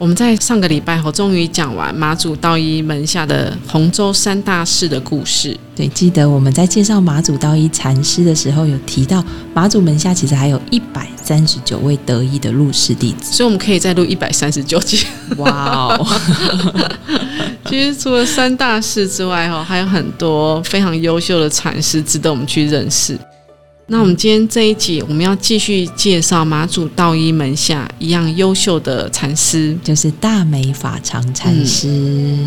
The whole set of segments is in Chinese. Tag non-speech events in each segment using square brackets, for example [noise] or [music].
我们在上个礼拜后终于讲完马祖道一门下的洪州三大士的故事。对，记得我们在介绍马祖道一禅师的时候，有提到马祖门下其实还有一百三十九位得意的入室弟子，所以我们可以再录一百三十九集。哇哦！[laughs] 其实除了三大士之外，哈，还有很多非常优秀的禅师值得我们去认识。那我们今天这一集，我们要继续介绍马祖道一门下一样优秀的禅师，就是大美法常禅师。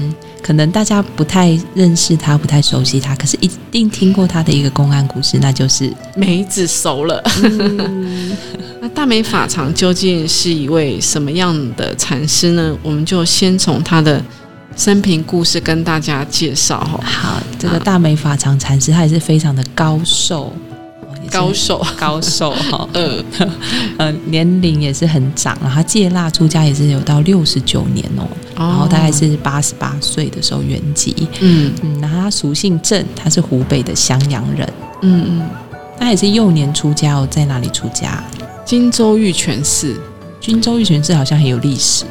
可能大家不太认识他，不太熟悉他，可是一定听过他的一个公案故事，那就是梅子熟了。[laughs] 那大美法常究竟是一位什么样的禅师呢？我们就先从他的生平故事跟大家介绍哈。好，这个大美法常禅师，他也是非常的高寿。高手，[laughs] 高手哈，呃 [laughs] [laughs] 呃，年龄也是很长了。他戒腊出家也是有到六十九年哦，然后大概是八十八岁的时候圆寂。嗯嗯，然后他俗姓郑，他是湖北的襄阳人。嗯嗯，他也是幼年出家哦，在哪里出家？荆州玉泉寺。荆州玉泉寺好像很有历史。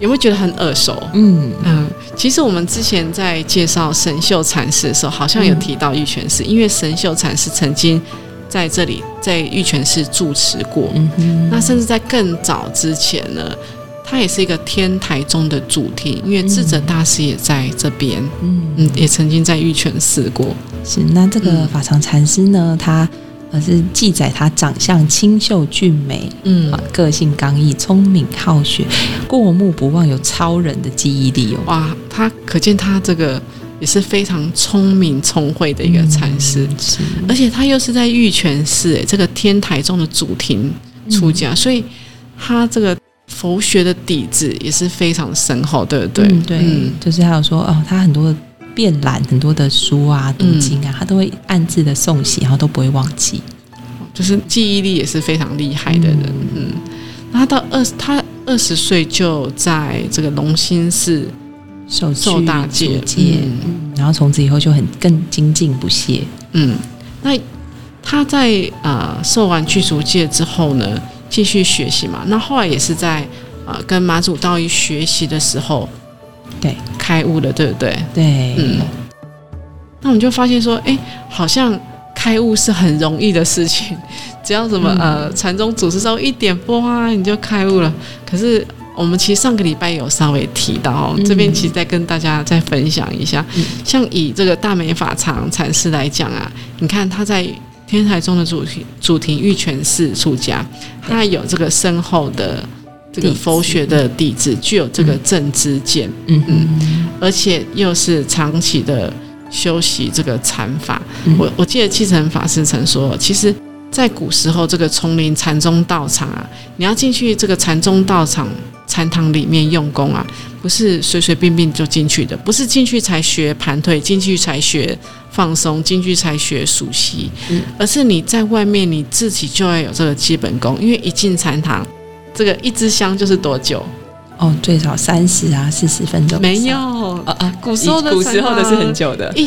有没有觉得很耳熟？嗯嗯，其实我们之前在介绍神秀禅师的时候，好像有提到玉泉寺，因为神秀禅师曾经。在这里，在玉泉寺住持过。嗯那甚至在更早之前呢，它也是一个天台宗的主题，因为智者大师也在这边。嗯嗯，也曾经在玉泉寺过。是那这个法常禅师呢，他而是记载他长相清秀俊美，嗯，个性刚毅，聪明好学，过目不忘，有超人的记忆力哦。哇，他可见他这个。也是非常聪明聪慧的一个禅师，而且他又是在玉泉寺诶这个天台宗的主庭出家，所以他这个佛学的底子也是非常深厚，对不对？对，就是还有说哦，他很多遍览很多的书啊、读经啊，他都会暗自的诵习，然后都不会忘记，就是记忆力也是非常厉害的人。嗯，那他到二他二十岁就在这个龙兴寺。受受大戒，嗯，然后从此以后就很更精进不懈，嗯，那他在呃受完具足戒之后呢，继续学习嘛，那后来也是在呃跟马祖道一学习的时候，对，开悟了，对不对？对，嗯，那我们就发现说，哎，好像开悟是很容易的事情，[laughs] 只要什么呃禅宗祖师说一点拨啊，你就开悟了，可是。我们其实上个礼拜有稍微提到，这边其实再跟大家再分享一下，像以这个大美法常禅师来讲啊，你看他在天台宗的主题主题玉泉寺出家，他有这个深厚的这个佛学的底子，具有这个正知见，嗯。嗯，而且又是长期的修习这个禅法。我我记得七成法师曾说，其实在古时候这个丛林禅宗道场啊，你要进去这个禅宗道场。禅堂里面用功啊，不是随随便便就进去的，不是进去才学盘腿，进去才学放松，进去才学熟悉，而是你在外面你自己就要有这个基本功。因为一进禅堂，这个一支香就是多久？哦，最少三十啊，四十分钟。没有啊啊，古时候的古时候的是很久的，一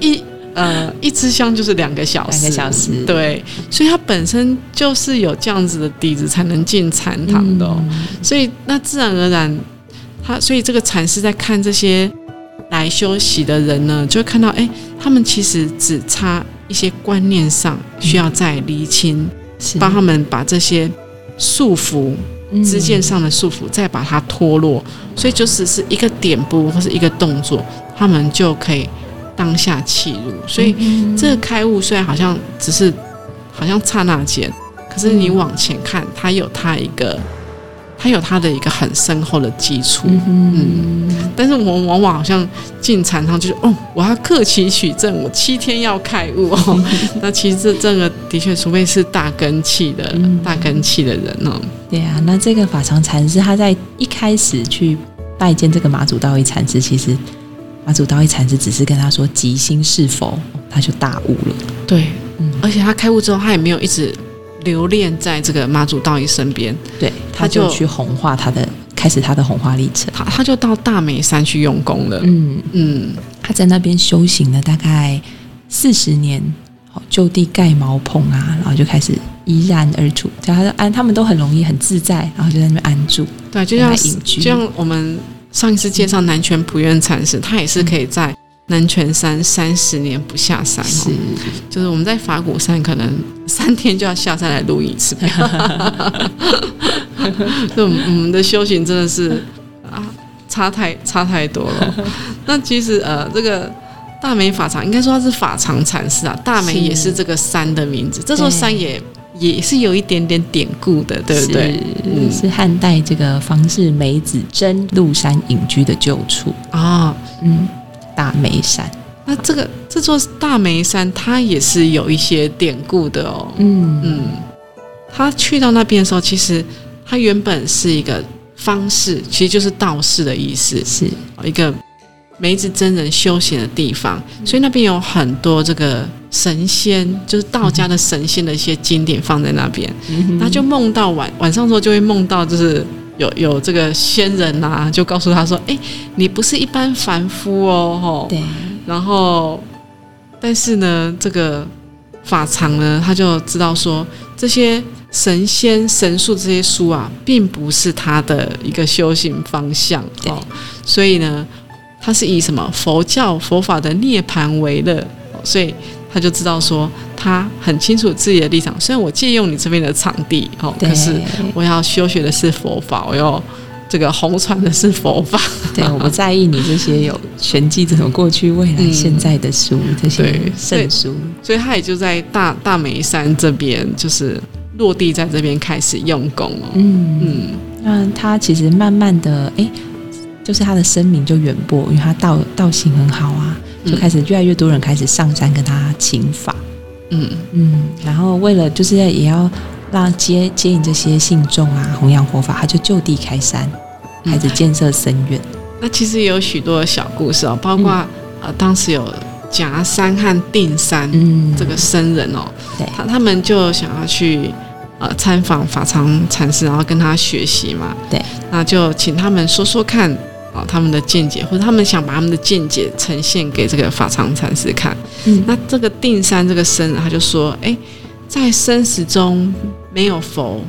一。[laughs] 呃，一支香就是两个小时，两个小时，对，所以它本身就是有这样子的底子，才能进禅堂的。所以那自然而然，他所以这个禅师在看这些来休息的人呢，就会看到，哎，他们其实只差一些观念上需要再厘清，帮他们把这些束缚、支箭上的束缚再把它脱落。所以就只是一个点拨或是一个动作，他们就可以。当下契入，所以这个开悟虽然好像只是好像刹那间，可是你往前看，它有它一个，它它有它的一个很深厚的基础。嗯，但是我们往往好像进禅堂就是哦，我要克期取证，我七天要开悟哦。[laughs] 那其实这这个的确，除非是大根气的大根气的人哦。对啊，那这个法常禅师他在一开始去拜见这个马祖道一禅师，其实马祖道一禅师只是跟他说即心是否，他就大悟了。对，嗯，而且他开悟之后，他也没有一直。留恋在这个马祖道一身边，对，他就去红化他的，开始他的红化历程。他他就到大美山去用功了。嗯嗯，他在那边修行了大概四十年，好就地盖茅棚啊，然后就开始怡然而处。叫他安，他们都很容易很自在，然后就在那边安住。对，就像就像我们上一次介绍南泉普愿禅师，他也是可以在。南泉山三十年不下山，是就是我们在法鼓山可能三天就要下山来录一次。[laughs] 就我们的修行真的是啊，差太差太多了。那其实呃，这个大美法常应该说它是法常禅师啊，大美也是这个山的名字。这座山也也是有一点点典故的，对不对？嗯，是汉代这个方氏梅子真入山隐居的旧处啊，嗯。大梅山，那这个这座大梅山，它也是有一些典故的哦。嗯嗯，他去到那边的时候，其实他原本是一个方士，其实就是道士的意思，是一个梅子真人修行的地方，所以那边有很多这个神仙，就是道家的神仙的一些经典放在那边。他就梦到晚晚上时候就会梦到，就是。有有这个仙人呐，就告诉他说：“哎，你不是一般凡夫哦，吼。”对。然后，但是呢，这个法常呢，他就知道说，这些神仙神术这些书啊，并不是他的一个修行方向哦。所以呢，他是以什么佛教佛法的涅槃为乐，所以。他就知道说，他很清楚自己的立场。虽然我借用你这边的场地，哦，可是我要修学的是佛法，我要这个红传的是佛法。对，我不在意你这些有玄机、这种过去、未来、现在的书，这些圣书。所以他也就在大大梅山这边，就是落地在这边开始用功哦。嗯嗯，那他其实慢慢的，哎，就是他的声名就远播，因为他道道行很好啊。就开始越来越多人开始上山跟他请法，嗯。嗯，然后为了就是也要让接接引这些信众啊，弘扬佛法，他就就地开山，开始建设僧院。那其实也有许多小故事哦，包括呃，当时有夹山和定山嗯。这个僧人哦，他他们就想要去呃参访法常禅师，然后跟他学习嘛，对，那就请他们说说看。啊，他们的见解，或者他们想把他们的见解呈现给这个法常禅师看。嗯，那这个定山这个僧人他就说：“哎，在生死中没有佛，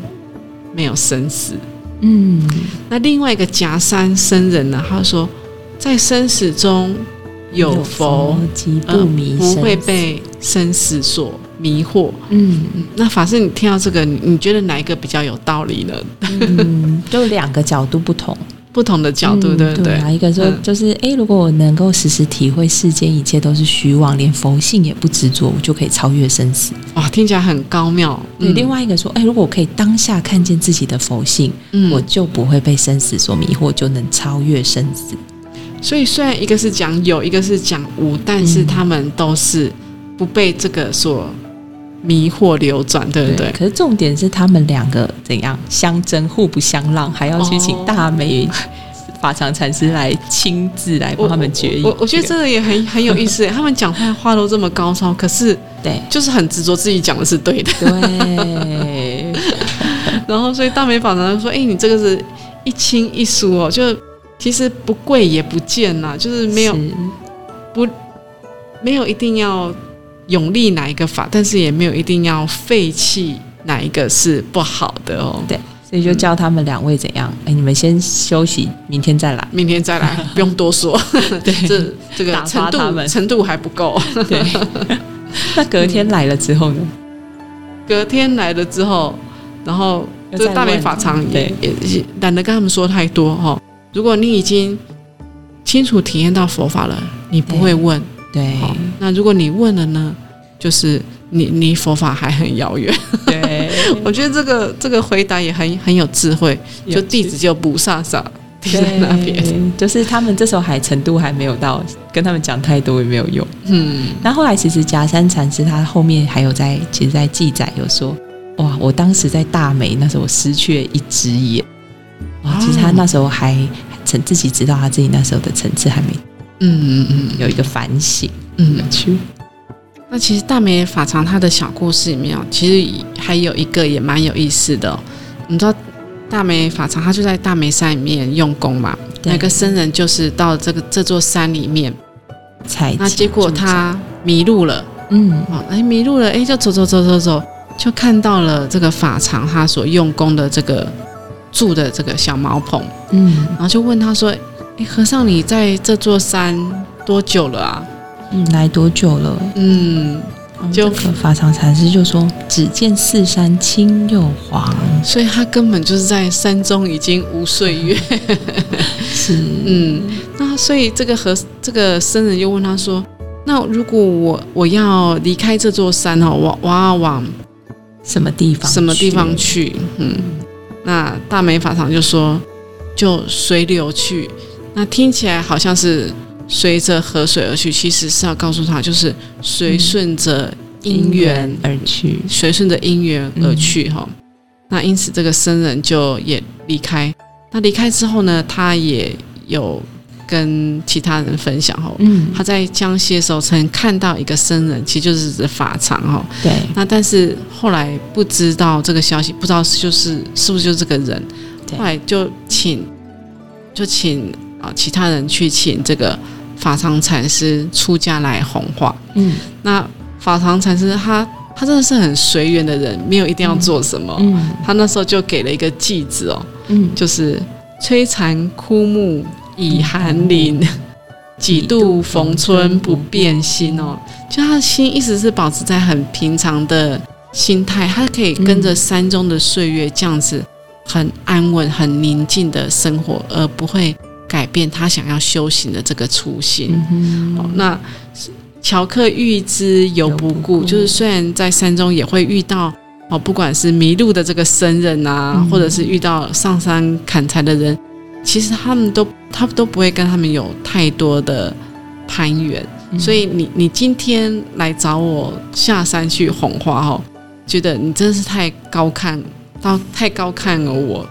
没有生死。”嗯，那另外一个夹山僧人呢，他说：“在生死中有佛，不迷，不会被生死所迷惑。”嗯，那法师，你听到这个，你觉得哪一个比较有道理呢？嗯，就两个角度不同。不同的角度，对不对？一个说就是，哎，如果我能够时时体会世间一切都是虚妄，连佛性也不执着，我就可以超越生死。哇，听起来很高妙。对，另外一个说，哎，如果我可以当下看见自己的佛性，我就不会被生死所迷惑，就能超越生死。所以，虽然一个是讲有，一个是讲无，但是他们都是不被这个所。迷惑流转，对不对？可是重点是他们两个怎样相争，互不相让，还要去请大美法常禅师来亲自来帮他们决议。我我觉得这个也很很有意思，他们讲话话都这么高超，可是对，就是很执着自己讲的是对的。对。[laughs] 然后，所以大美法常说：“哎，你这个是一亲一疏哦，就其实不贵也不贱呐，就是没有不没有一定要。”永立哪一个法，但是也没有一定要废弃哪一个是不好的哦。对，所以就教他们两位怎样。哎，你们先休息，明天再来，明天再来，[laughs] 不用多说。对，这这个程度程度还不够。对，[laughs] 那隔天来了之后呢？隔天来了之后，然后这大美法常也也懒得跟他们说太多哈。如果你已经清楚体验到佛法了，你不会问。对，那如果你问了呢，就是你离佛法还很遥远。对，[laughs] 我觉得这个这个回答也很很有智慧，就弟子就不飒飒停在那边，就是他们这时候还程度还没有到，跟他们讲太多也没有用。嗯，那后来其实夹山禅师他后面还有在，其实，在记载有说，哇，我当时在大美那时候我失去了一只眼，哇，其实他那时候还曾自己知道他自己那时候的层次还没，嗯嗯嗯，有一个反省，嗯，去。那其实大美法常他的小故事里面哦，其实还有一个也蛮有意思的。你知道大美法常他就在大梅山里面用功嘛？那个僧人就是到这个这座山里面，那结果他迷路了。嗯，哦，哎，迷路了，哎，就走走走走走，就看到了这个法常他所用功的这个住的这个小茅棚。嗯，然后就问他说：“哎，和尚，你在这座山多久了啊？”嗯，来多久了？嗯，就法常禅师就说：“只见四山青又黄，所以他根本就是在山中已经无岁月。[laughs] ”是，嗯，那所以这个和这个僧人又问他说：“那如果我我要离开这座山哦，我我要往什么地方？什么地方去？”嗯，那大美法常就说：“就随流去。”那听起来好像是。随着河水而去，其实是要告诉他，就是随顺着因缘而去，随顺着因缘而去哈。那因此，这个僧人就也离开。那离开之后呢，他也有跟其他人分享哈。嗯，他在江西的时候曾看到一个僧人，其实就是指法常哈。对。那但是后来不知道这个消息，不知道就是是不是就是这个人。后来就请就请啊其他人去请这个。法常禅师出家来弘化，嗯，那法常禅师他他真的是很随缘的人，没有一定要做什么，嗯，他那时候就给了一个偈子哦，嗯，就是摧残枯木以寒林，几度逢春不变心哦，就他的心一直是保持在很平常的心态，他可以跟着山中的岁月这样子很安稳、很宁静的生活，而不会。改变他想要修行的这个初心。好，那乔克遇之犹不顾，就是虽然在山中也会遇到哦，不管是迷路的这个僧人啊，或者是遇到上山砍柴的人，其实他们都他都不会跟他们有太多的攀缘。所以你你今天来找我下山去哄花哦，觉得你真的是太高看到太高看了我。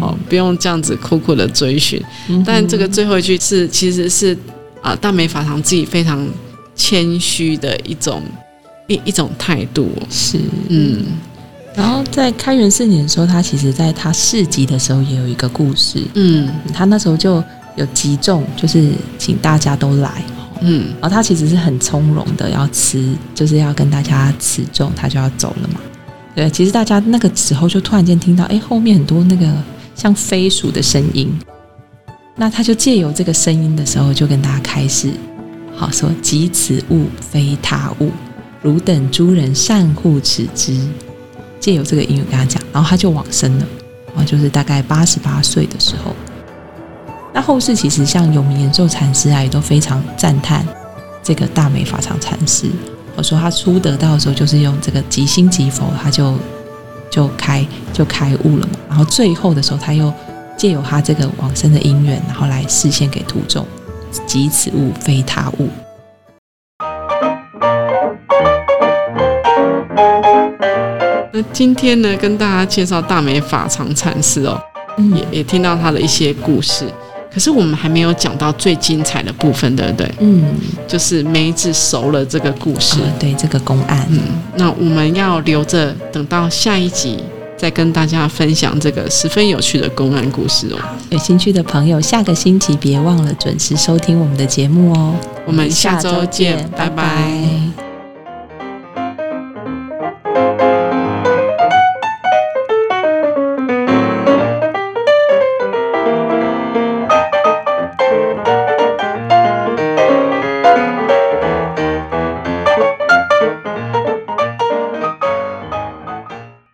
哦，不用这样子苦苦的追寻，但这个最后一句是，其实是啊，大美法堂自己非常谦虚的一种一一种态度。是，嗯。然后在开元四年的时候，他其实在他市集的时候也有一个故事。嗯，他那时候就有集众，就是请大家都来。嗯，然后他其实是很从容的，要辞，就是要跟大家辞众，他就要走了嘛。对，其实大家那个时候就突然间听到，哎，后面很多那个像飞鼠的声音。那他就借由这个声音的时候，就跟大家开始，好说：“即此物非他物，汝等诸人善护此之。”借由这个音乐跟他讲，然后他就往生了。然后就是大概八十八岁的时候。那后世其实像永明延寿禅师啊，也都非常赞叹这个大美法常禅师。我说他初得到的时候，就是用这个即心即佛，他就就开就开悟了嘛。然后最后的时候，他又借由他这个往生的因缘，然后来示现给徒众，即此物非他物。那今天呢，跟大家介绍大美法常禅师哦，也也听到他的一些故事。可是我们还没有讲到最精彩的部分，对不对？嗯，就是梅子熟了这个故事，对这个公案。嗯，那我们要留着等到下一集再跟大家分享这个十分有趣的公案故事哦。有兴趣的朋友，下个星期别忘了准时收听我们的节目哦。我们下周见，拜拜。